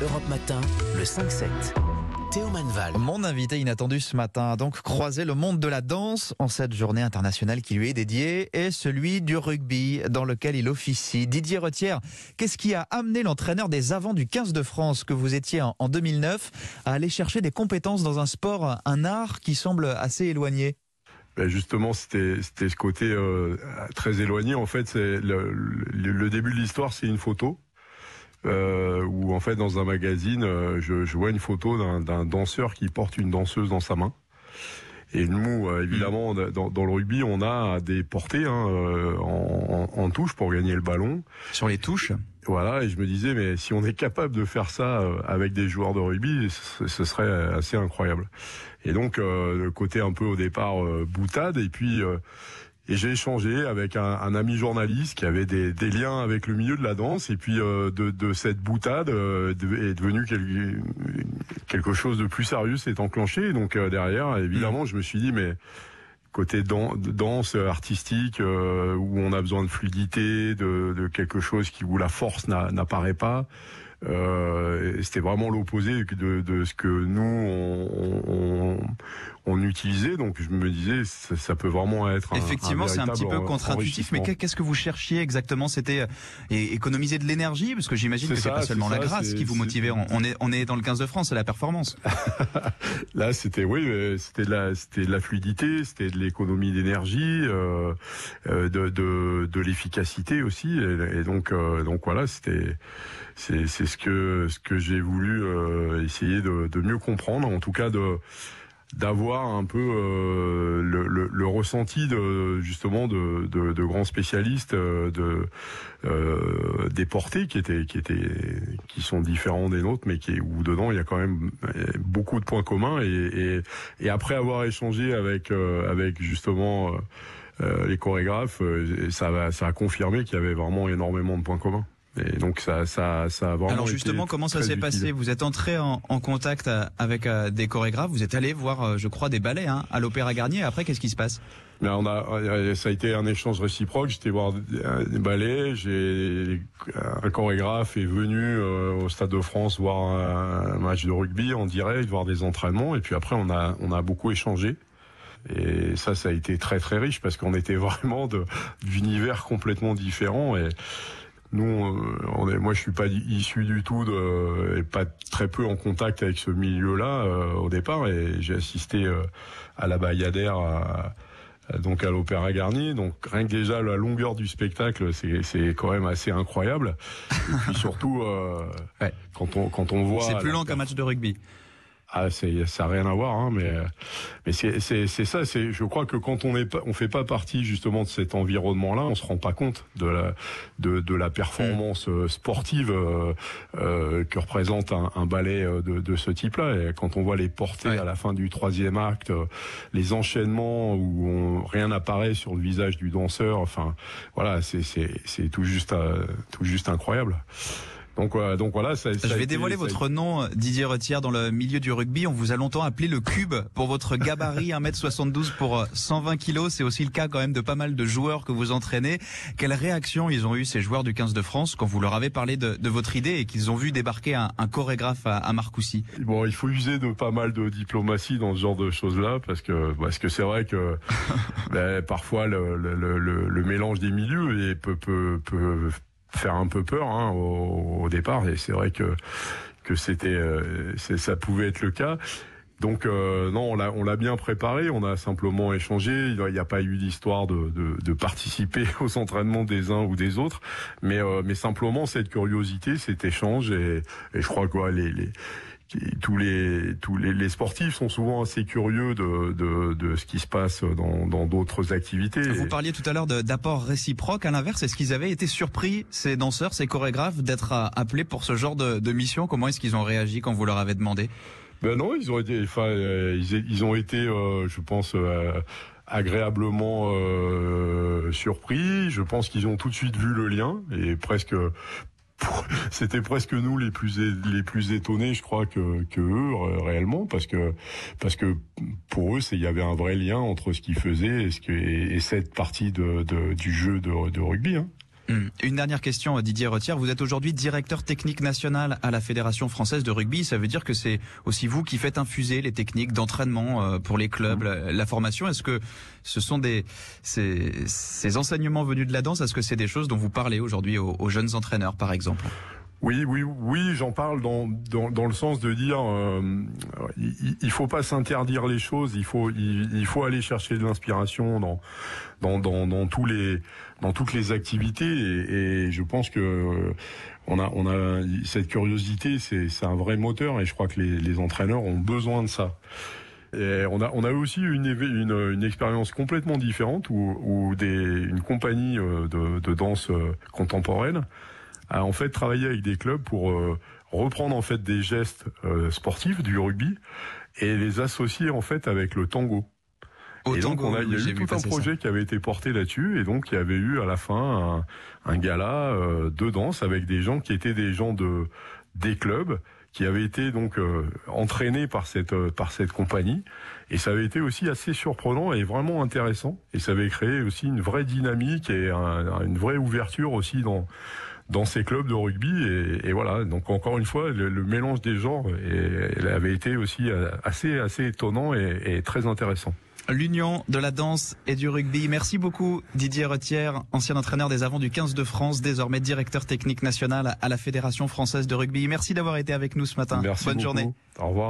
Europe Matin, le 5-7. Théo Manval. Mon invité inattendu ce matin a donc croisé le monde de la danse en cette journée internationale qui lui est dédiée et celui du rugby dans lequel il officie. Didier Retière, qu'est-ce qui a amené l'entraîneur des avants du 15 de France que vous étiez en 2009 à aller chercher des compétences dans un sport, un art qui semble assez éloigné? Ben justement, c'était ce côté euh, très éloigné. En fait, c'est le, le, début de l'histoire, c'est une photo euh, où en fait dans un magazine, euh, je, je vois une photo d'un danseur qui porte une danseuse dans sa main. Et nous, euh, évidemment, mm. dans, dans, le rugby, on a des portées hein, euh, en, en, touche pour gagner le ballon. Sur les touches? Voilà, et je me disais, mais si on est capable de faire ça avec des joueurs de rugby, ce serait assez incroyable. Et donc, le côté un peu au départ boutade, et puis et j'ai échangé avec un, un, ami journaliste qui avait des, des, liens avec le milieu de la danse. Et puis euh, de, de, cette boutade euh, est devenu quelque, quelque chose de plus sérieux s'est enclenché. Donc euh, derrière, évidemment, je me suis dit, mais côté danse artistique où on a besoin de fluidité, de, de quelque chose qui où la force n'apparaît pas. Euh, C'était vraiment l'opposé de, de, ce que nous on, on, on, utilisait. Donc je me disais ça, ça peut vraiment être effectivement c'est un petit peu contre-intuitif. Mais qu'est-ce que vous cherchiez exactement? C'était euh, économiser de l'énergie? Parce que j'imagine que c'est pas seulement la grâce qui vous motivait. On est on est dans le 15 de France, c'est la performance. Là c'était oui euh, c'était de la c'était de la fluidité, c'était de l'économie d'énergie, euh, de de, de l'efficacité aussi. Et, et donc donc voilà c'était c'est ce que ce que j'ai voulu euh, essayer de, de, mieux comprendre, en tout cas de d'avoir un peu euh, le, ressenti de justement de, de, de grands spécialistes euh, de euh, des portées qui étaient qui étaient qui sont différents des nôtres mais qui où dedans il y a quand même beaucoup de points communs. Et, après avoir échangé avec euh, avec justement les chorégraphes ça ça a confirmé qu'il y avait vraiment énormément de points communs et donc ça, ça, ça a vraiment Alors justement, comment ça s'est passé? Vous êtes entré en, en contact euh, avec euh, des chorégraphes, vous êtes allé voir, euh, je crois, des ballets hein, à l'Opéra Garnier. Après, qu'est-ce qui se passe? Mais on a, ça a été un échange réciproque. J'étais voir des ballets. J'ai un chorégraphe est venu au Stade de France voir un, match de rugby en direct, voir des entraînements. Et puis après, on a, on a beaucoup échangé. Et ça, ça a été très très riche parce qu'on était vraiment d'univers complètement différents. Et, nous, euh, on est, moi, je suis pas issu du tout de, et pas très peu en contact avec ce milieu-là euh, au départ, et j'ai assisté euh, à la Bayadère, à, donc à l'Opéra Garnier. Donc rien que déjà la longueur du spectacle, c'est quand même assez incroyable. Et puis surtout, ouais. quand on quand on voit, c'est plus long qu'un match de rugby. Ah, c'est, ça n'a rien à voir, hein, mais mais c'est, c'est, c'est ça. C'est, je crois que quand on est pas, on fait pas partie justement de cet environnement-là, on se rend pas compte de la de, de la performance euh, sportive euh, euh, que représente un, un ballet euh, de, de ce type-là. Et quand on voit les portées à la fin du troisième acte, les enchaînements où on, rien n'apparaît sur le visage du danseur, enfin voilà, c'est c'est, c'est tout juste tout juste incroyable. Donc, euh, donc voilà. Ça, Je vais dévoiler votre nom, Didier Retière, dans le milieu du rugby. On vous a longtemps appelé le cube pour votre gabarit 1m72 pour 120 kg. C'est aussi le cas quand même de pas mal de joueurs que vous entraînez. Quelle réaction ils ont eu ces joueurs du 15 de France quand vous leur avez parlé de, de votre idée et qu'ils ont vu débarquer un, un chorégraphe à, à, Marcoussis? Bon, il faut user de pas mal de diplomatie dans ce genre de choses-là parce que parce que c'est vrai que ben, parfois le, le, le, le, mélange des milieux peut, peut, peut faire un peu peur hein, au, au, départ et c'est vrai que que c'était euh, ça pouvait être le cas. Donc euh, non, on l'a bien préparé, on a simplement échangé. Il n'y a pas eu d'histoire de, de, de, participer aux entraînements des uns ou des autres, mais euh, mais simplement cette curiosité, cet échange et, et je crois que les, les tous les tous les, les, sportifs sont souvent assez curieux de, de, de ce qui se passe dans d'autres activités. Vous parliez tout à l'heure d'apport réciproque. À l'inverse, est-ce qu'ils avaient été surpris, ces danseurs, ces chorégraphes, d'être appelés pour ce genre de, de mission? Comment est-ce qu'ils ont réagi quand vous leur avez demandé? Ben non, ils ont été, enfin, euh, ils, ils, ont été, euh, je pense. Euh, agréablement euh, surpris. Je pense qu'ils ont tout de suite vu le lien et presque c'était presque nous les plus les plus étonnés, je crois que eux réellement, parce que parce que pour eux, il y avait un vrai lien entre ce qu'ils faisaient et cette partie du jeu de, de rugby. Hein. Hum. Une dernière question, Didier Retière. Vous êtes aujourd'hui directeur technique national à la Fédération française de rugby. Ça veut dire que c'est aussi vous qui faites infuser les techniques d'entraînement euh, pour les clubs, mmh. la, formation. Est-ce que ce sont des ces, ces, enseignements venus de la danse? Est-ce que c'est des choses dont vous parlez aujourd'hui aux, aux jeunes entraîneurs, par exemple? Oui, oui, oui, j'en parle dans, dans, dans, le sens de dire euh, il, il faut pas s'interdire les choses, il faut il, faut aller chercher de l'inspiration dans, dans, dans, dans tous les dans toutes les activités et, et je pense que euh, on a on a cette curiosité, c'est c'est un vrai moteur et je crois que les, les entraîneurs ont besoin de ça. Et on a on a aussi une une, une expérience complètement différente où, où des une compagnie euh, de, de danse euh, contemporaine a en fait travaillé avec des clubs pour euh, reprendre en fait des gestes euh, sportifs du rugby et les associer en fait avec le tango. et donc on a, il y a eu tout un projet qui avait été porté là-dessus et donc il y avait eu à la fin un, un gala euh, de danse avec des gens qui étaient des gens de des clubs qui avaient été donc entraînés par cette par cette compagnie. Et ça avait été aussi assez surprenant et vraiment intéressant. Et ça avait créé aussi une vraie dynamique et un, une vraie ouverture aussi dans dans ces clubs de rugby. Et, et voilà, donc encore une fois, le, le mélange des genres avait été aussi euh, assez, assez étonnant et, et très intéressant. L'union de la danse et du rugby. Merci beaucoup Didier Retière, ancien entraîneur des avants du 15 de France, désormais directeur technique national à la Fédération française de rugby. Merci d'avoir été avec nous ce matin. Merci Bonne journée. Au revoir.